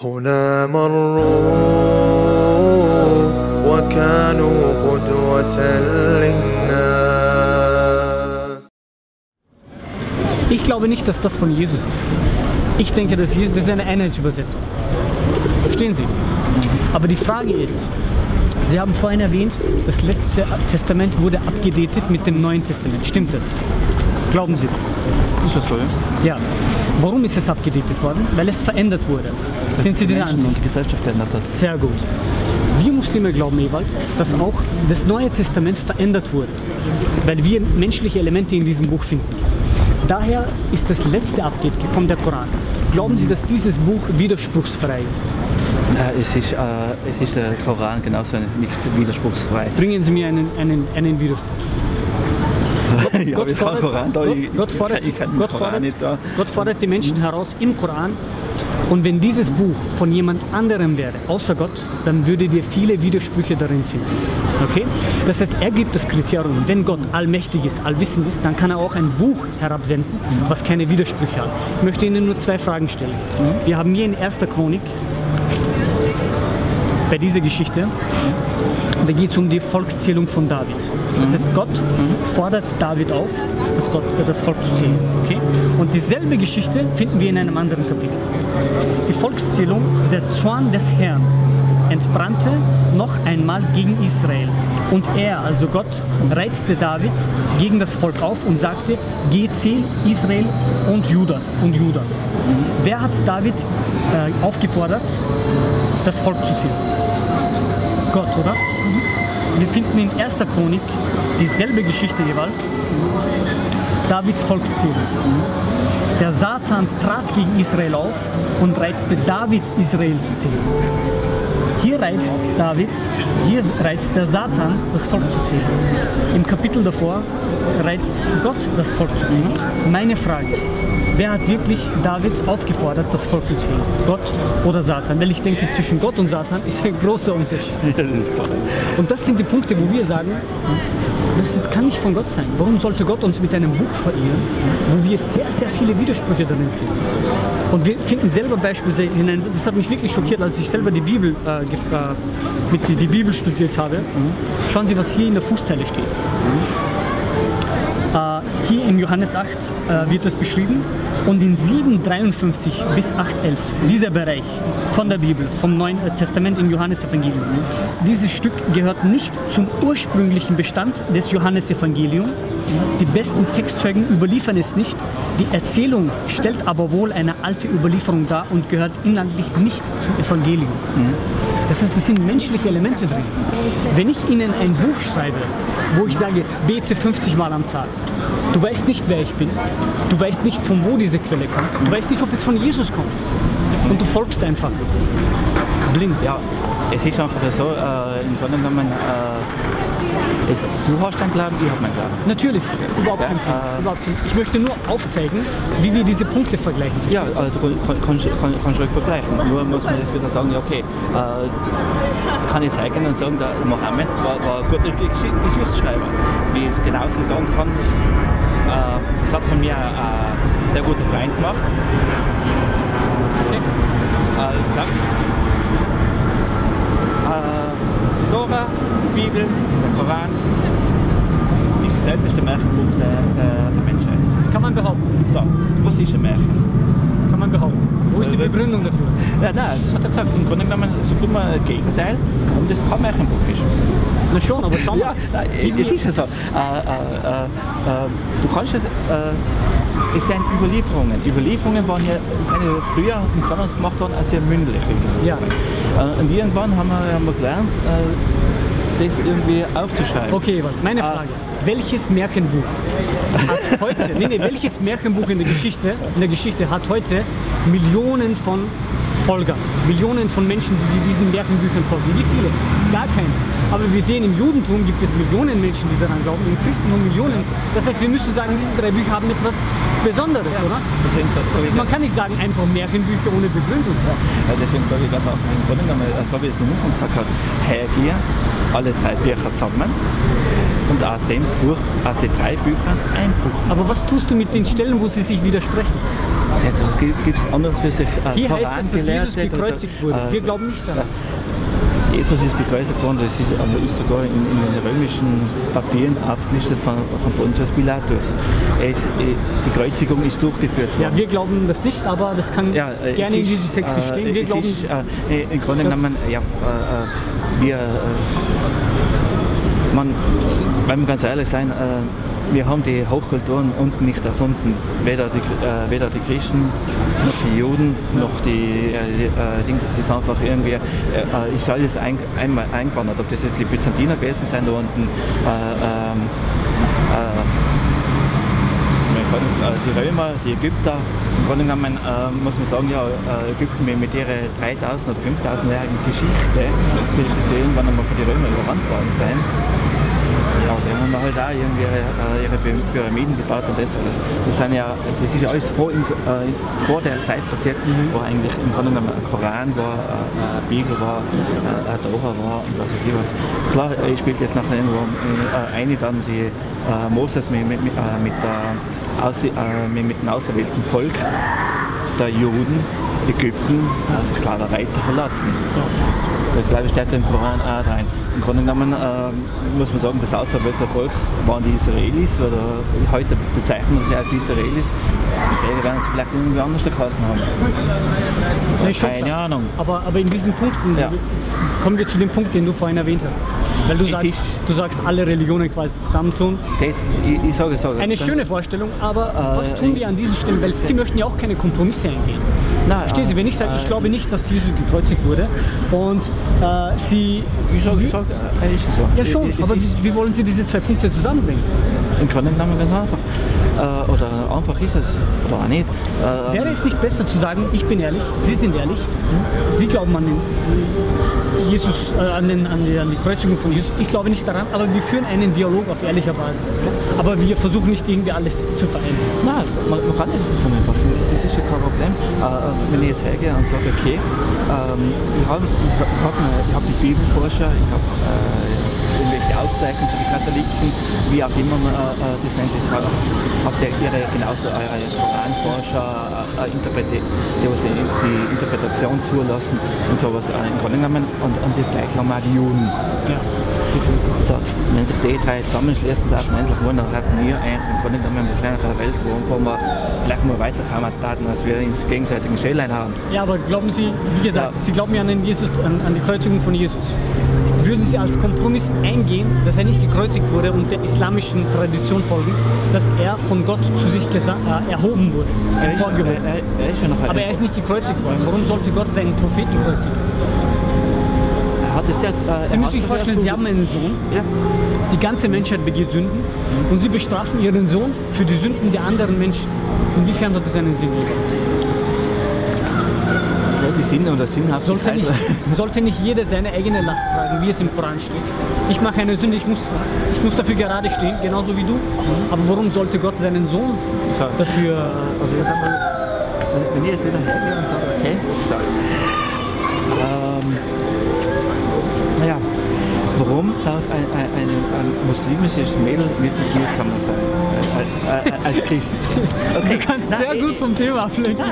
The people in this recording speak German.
هنا مروا وكانوا قدوة للناس Ich glaube nicht, dass das von Jesus ist. Ich denke, dass Jesus, das ist eine Einheitsübersetzung. Verstehen Sie? Aber die Frage ist, Sie haben vorhin erwähnt, das letzte Testament wurde abgedatet mit dem Neuen Testament. Stimmt das? Glauben Sie das? Ist ja so, ja? Ja. Warum ist es abgedatet worden? Weil es verändert wurde. Sind Sie dieser Menschen und Ansicht? die Gesellschaft geändert hat. Sehr gut. Wir Muslime glauben, Ewald, dass auch das Neue Testament verändert wurde, weil wir menschliche Elemente in diesem Buch finden. Daher ist das letzte Update gekommen, der Koran. Glauben Sie, dass dieses Buch widerspruchsfrei ist? Nein, es ist, äh, es ist der Koran genauso nicht widerspruchsfrei. Bringen Sie mir einen, einen, einen Widerspruch. ja, Koran da. Gott, ich, Gott, fordert, ich, ich kann den Gott, fordert, da. Gott fordert die Menschen heraus im Koran. Und wenn dieses Buch von jemand anderem wäre, außer Gott, dann würdet ihr viele Widersprüche darin finden. Okay? Das heißt, er gibt das Kriterium, wenn Gott allmächtig ist, allwissend ist, dann kann er auch ein Buch herabsenden, was keine Widersprüche hat. Ich möchte Ihnen nur zwei Fragen stellen. Wir haben hier in 1. Chronik, bei dieser Geschichte, da geht es um die Volkszählung von David. Das heißt, Gott fordert David auf, das, Gott, das Volk zu zählen. Okay? Und dieselbe Geschichte finden wir in einem anderen Kapitel. Die Volkszählung, der Zorn des Herrn, entbrannte noch einmal gegen Israel. Und er, also Gott, reizte David gegen das Volk auf und sagte, geh zähl Israel und Judas und Juda. Wer hat David äh, aufgefordert, das Volk zu zählen? Gott, oder? Wir finden in 1. Chronik dieselbe Geschichte jeweils. Davids Volkszählung. Der Satan trat gegen Israel auf und reizte David, Israel zu zählen. Hier reizt David, hier reizt der Satan, das Volk zu zählen. Im Kapitel davor reizt Gott, das Volk zu zählen. Meine Frage ist, wer hat wirklich David aufgefordert, das Volk zu zählen? Gott oder Satan? Weil ich denke, zwischen Gott und Satan ist ein großer Unterschied. Ja, das ist klar. Und das sind die Punkte, wo wir sagen, das kann nicht von Gott sein. Warum sollte Gott uns mit einem Buch verehren, wo wir sehr, sehr viele Widersprüche darin finden? Und wir finden selber Beispiele hinein. Das hat mich wirklich schockiert, als ich selber die Bibel, äh, mit die, die Bibel studiert habe. Schauen Sie, was hier in der Fußzeile steht. Hier im Johannes 8 äh, wird das beschrieben. Und in 7,53 bis 8,11, dieser Bereich von der Bibel, vom Neuen Testament im Johannesevangelium, dieses Stück gehört nicht zum ursprünglichen Bestand des Johannesevangeliums. Die besten Textzeugen überliefern es nicht. Die Erzählung stellt aber wohl eine alte Überlieferung dar und gehört inhaltlich nicht zum Evangelium. Das heißt, das sind menschliche Elemente drin. Wenn ich Ihnen ein Buch schreibe, wo ich sage, bete 50 Mal am Tag, du weißt nicht, wer ich bin, du weißt nicht, von wo diese Quelle kommt, du weißt nicht, ob es von Jesus kommt. Und du folgst einfach. Blind. Ja, es ist einfach so, äh, im Grunde genommen, äh, es, du hast deinen Glauben, ich habe meinen Glauben. Natürlich, überhaupt Ja, kein Thema. äh, Überhaupt Ich möchte nur aufzeigen, wie wir diese Punkte vergleichen. Ja, also du kann, kannst, kann, kannst ruhig vergleichen. Nur muss man jetzt wieder sagen, ja okay, äh, kann ich zeigen und sagen, der Mohammed war, war ein guter Gesch Geschichtsschreiber. Wie ich es genauso sagen kann, äh, das hat von mir ein sehr guter Freund gemacht. Okay. Äh, gesagt, äh, die Tora, die Bibel, der Koran ist das älteste Märchenbuch der, der, der Menschheit. Das kann man behaupten. So, was ist ein Märchen? Kann man behaupten. Wo ist die Äh, Begründung dafür? Ja, nein, das hat er gesagt. Im Grunde genommen sagt immer das Gegenteil, warum das kein Märchenbuch ist. Na schon, aber mal. Ja, es ist ja so. Äh, äh, äh, äh, du kannst es, äh, es sind Überlieferungen. Überlieferungen waren ja, sind ja früher nichts anderes gemacht worden als ja mündliche Ja. Und irgendwann haben wir, haben wir gelernt, das irgendwie aufzuschreiben. Okay, meine. Frage. Welches Märchenbuch hat heute, nee, nee, welches Märchenbuch in der Geschichte, in der Geschichte hat heute Millionen von Folgern, Millionen von Menschen, die diesen Märchenbüchern folgen? Wie viele? Gar keine. Aber wir sehen, im Judentum gibt es Millionen Menschen, die daran glauben, im Christentum Millionen. Das heißt, wir müssen sagen, diese drei Bücher haben etwas Besonderes, oder? Deswegen so, so ist, man kann nicht sagen, einfach Märchenbücher ohne Begründung. Ja, deswegen sage ich ganz Grunde genommen, äh, so wie ich es am Anfang gesagt habe, hergehe, alle drei Bücher zusammen und aus dem Buch, aus den drei Büchern ein Buch. Aber was tust du mit den Stellen, wo sie sich widersprechen? Ja, da gibt es und für sich äh, Hier heißt es, dass Jesus gekreuzigt wurde. äh, Wir glauben nicht daran. Jesus ist gekreuzigt worden, das ist, äh, ist sogar in, in den römischen Papieren aufgelistet von, von Pontius Pilatus. Ist, äh, die Kreuzigung ist durchgeführt worden. Ja, wir glauben das nicht, aber das kann Ja, äh, gerne in es ist, diesem Text äh, stehen. Wir es glauben, ist, äh, im Grunde genommen, ja, äh, äh, wir, äh, man, wenn wir ganz ehrlich sein, äh, wir haben die Hochkulturen unten nicht erfunden. Weder die, äh, weder die Christen, noch die Juden, noch die, äh, äh, Dinge. Das ist einfach irgendwie, äh, ist alles ein, einmal eingewandert. Ob das jetzt die Byzantiner gewesen sind da unten, äh, ähm, äh, die Römer, die Ägypter, im Grunde genommen äh, muss man sagen, ja, Ägypten mit, ihrer 3000 oder 5000-jährigen Geschichte, bis sie irgendwann einmal von den Römern überrannt worden sind. Ja, die haben halt auch irgendwie äh, ihre Py- Pyramiden gebaut und das alles. Das, sind ja, das ist ja alles vor, uns, äh, vor der Zeit passiert, wo eigentlich im Grunde genommen ein Koran war, äh, eine Bibel war, äh, ein Tora war und was weiß ich was. Klar, äh, spielt jetzt nachher irgendwo äh, eine dann die Moses mit, mit, mit, mit, mit, dem auserwählten Volk der Juden, Ägypten, äh, Sklaverei zu verlassen. Das glaube ich steht im Koran auch rein. Im Grunde genommen ähm, muss man sagen, das auserwählte Volk waren die Israelis oder heute bezeichnen wir sie als Israelis. Früher werden sie vielleicht irgendwie anders geheißen haben. Schon Keine klar. Ahnung. Aber, aber in diesen Punkten Ja. kommen wir zu dem Punkt, den du vorhin erwähnt hast. Weil du Es sagst, du sagst, alle Religionen quasi zusammentun. Ich, ich sage, ich sage. Eine schöne Vorstellung, aber Äh, was tun die an diesen Stellen? Weil sie möchten ja auch keine Kompromisse eingehen. Nein, Verstehen Sie, wenn ich sage, ich glaube nicht, dass Jesus gekreuzigt wurde und äh, Sie... Ich ich sage, äh, ist so. Ja schon, aber wie, wie wollen Sie diese zwei Punkte zusammenbringen? Im Grunde genommen ganz einfach. Äh, oder einfach ist es, oder auch nicht. Äh, Wäre es nicht besser zu sagen, ich bin ehrlich, Sie sind ehrlich, Sie glauben an den Jesus, äh, an, den, an, die, an die Kreuzigung von Jesus, ich glaube nicht daran, aber wir führen einen Dialog auf ehrlicher Basis. Aber wir versuchen nicht irgendwie alles zu vereinen. Nein, man, man kann es zusammenfassen. Das ist ja kein Problem. Äh, wenn ich jetzt hergehe und sage, okay, ähm, ich habe ich hab, ich hab die Bibelforscher, ich habe äh, irgendwelche Aufzeichnungen für die Katholiken, wie auch immer man äh, das nennt, ich habe hab sie ihre genauso äh, äh, Koranforscher, äh, äh, Interprete- die, was die, die Interpretation zulassen und sowas äh, im Grunde genommen. Und, und das gleiche haben auch die Juden. Ja. Also, wenn sich die drei zusammenschließen, darf man endlich wohnen, dann hätten wir eigentlich im Grunde genommen wahrscheinlich eine Welt, wo, wo wir vielleicht mal weiterkommen taten, als wir ins gegenseitige Schälein haben. ja, aber glauben Sie, wie gesagt, Ja. Sie glauben ja an, den Jesus, an, an die Kreuzigung von Jesus. Würden Sie als Kompromiss eingehen, dass er nicht gekreuzigt wurde und der islamischen Tradition folgen, dass er von Gott zu sich äh, erhoben wurde, Er ist, er, er, er Aber er ist nicht gekreuzigt worden. Warum sollte Gott seinen Propheten kreuzigen? Er hat es ja, äh, Sie müssen sich vorstellen, Sie haben einen Sohn, Ja, die ganze Menschheit begeht Sünden und Sie bestrafen Ihren Sohn für die Sünden der anderen Menschen. Inwiefern hat das einen Sinn gehabt? Die Sinn oder Sinnhaftigkeit. Sollte nicht, sollte nicht jeder seine eigene Last tragen, wie es im Koran steht? Ich mache eine Sünde, ich muss, ich muss dafür gerade stehen, genauso wie du. Aber warum sollte Gott seinen Sohn So. dafür... Okay, sag mal, wenn- ich jetzt wieder hergehe und sage, okay, so. Ähm, naja, warum darf ein, ein, ein, ein muslimisches Mädel mit mir zusammen sein? Als, als, als Christ. Du kannst sehr Nein, gut vom Thema ablenken.